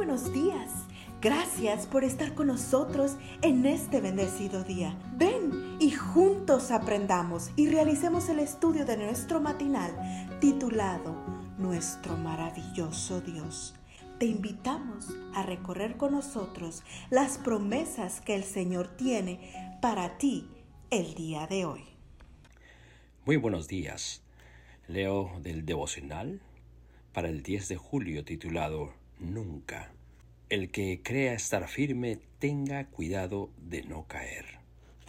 buenos días. Gracias por estar con nosotros en este bendecido día. Ven y juntos aprendamos y realicemos el estudio de nuestro matinal titulado Nuestro maravilloso Dios. Te invitamos a recorrer con nosotros las promesas que el Señor tiene para ti el día de hoy. Muy buenos días. Leo del devocional para el 10 de julio titulado Nunca. El que crea estar firme tenga cuidado de no caer.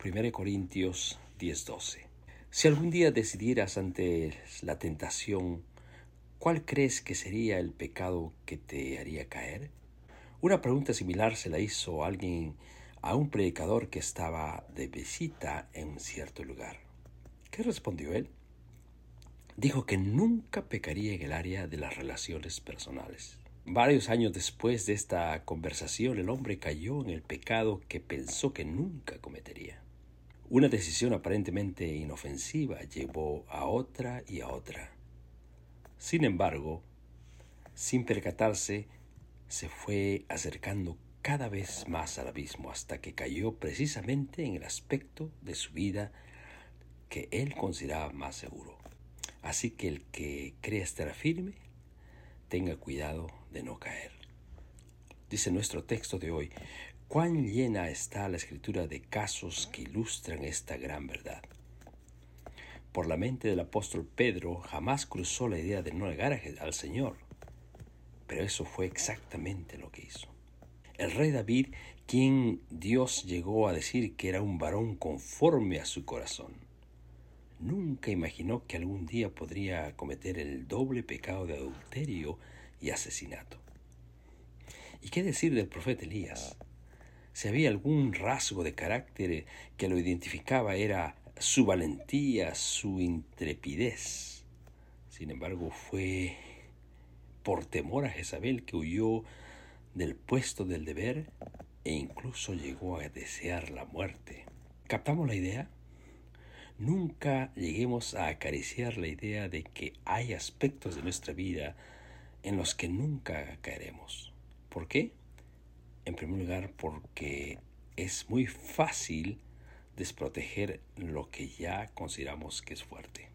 1 Corintios 10:12. Si algún día decidieras ante la tentación, ¿cuál crees que sería el pecado que te haría caer? Una pregunta similar se la hizo alguien a un predicador que estaba de visita en un cierto lugar. ¿Qué respondió él? Dijo que nunca pecaría en el área de las relaciones personales. Varios años después de esta conversación, el hombre cayó en el pecado que pensó que nunca cometería. Una decisión aparentemente inofensiva llevó a otra y a otra. Sin embargo, sin percatarse, se fue acercando cada vez más al abismo hasta que cayó precisamente en el aspecto de su vida que él consideraba más seguro. Así que el que cree estar firme, tenga cuidado de no caer. Dice nuestro texto de hoy, cuán llena está la escritura de casos que ilustran esta gran verdad. Por la mente del apóstol Pedro jamás cruzó la idea de no negar al Señor, pero eso fue exactamente lo que hizo. El rey David, quien Dios llegó a decir que era un varón conforme a su corazón, nunca imaginó que algún día podría cometer el doble pecado de adulterio y asesinato. ¿Y qué decir del profeta Elías? Si había algún rasgo de carácter que lo identificaba era su valentía, su intrepidez. Sin embargo, fue por temor a Jezabel que huyó del puesto del deber e incluso llegó a desear la muerte. ¿Captamos la idea? Nunca lleguemos a acariciar la idea de que hay aspectos de nuestra vida en los que nunca caeremos. ¿Por qué? En primer lugar, porque es muy fácil desproteger lo que ya consideramos que es fuerte.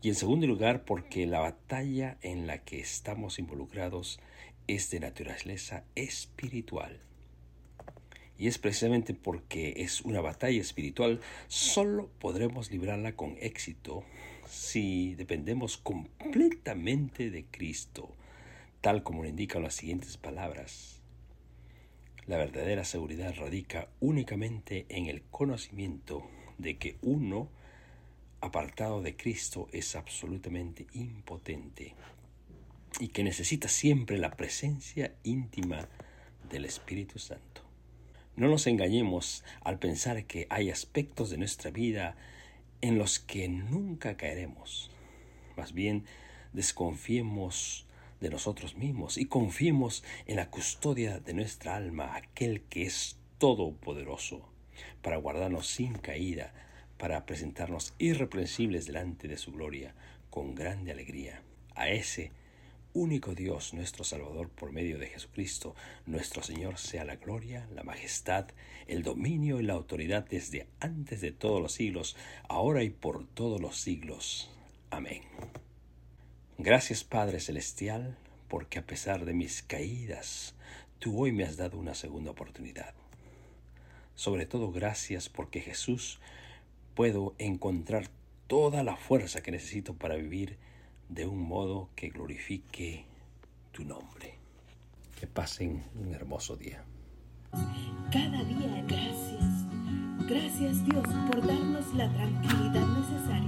Y en segundo lugar, porque la batalla en la que estamos involucrados es de naturaleza espiritual. Y es precisamente porque es una batalla espiritual, solo podremos librarla con éxito si dependemos completamente de Cristo, tal como lo indican las siguientes palabras. La verdadera seguridad radica únicamente en el conocimiento de que uno, apartado de Cristo, es absolutamente impotente y que necesita siempre la presencia íntima del Espíritu Santo. No nos engañemos al pensar que hay aspectos de nuestra vida en los que nunca caeremos. Más bien, desconfiemos de nosotros mismos y confiemos en la custodia de nuestra alma, aquel que es todopoderoso, para guardarnos sin caída, para presentarnos irreprensibles delante de su gloria con grande alegría. A ese único Dios, nuestro Salvador, por medio de Jesucristo, nuestro Señor, sea la gloria, la majestad, el dominio y la autoridad desde antes de todos los siglos, ahora y por todos los siglos. Amén. Gracias Padre Celestial, porque a pesar de mis caídas, tú hoy me has dado una segunda oportunidad. Sobre todo gracias porque Jesús puedo encontrar toda la fuerza que necesito para vivir de un modo que glorifique tu nombre. Que pasen un hermoso día. Cada día gracias. Gracias Dios por darnos la tranquilidad necesaria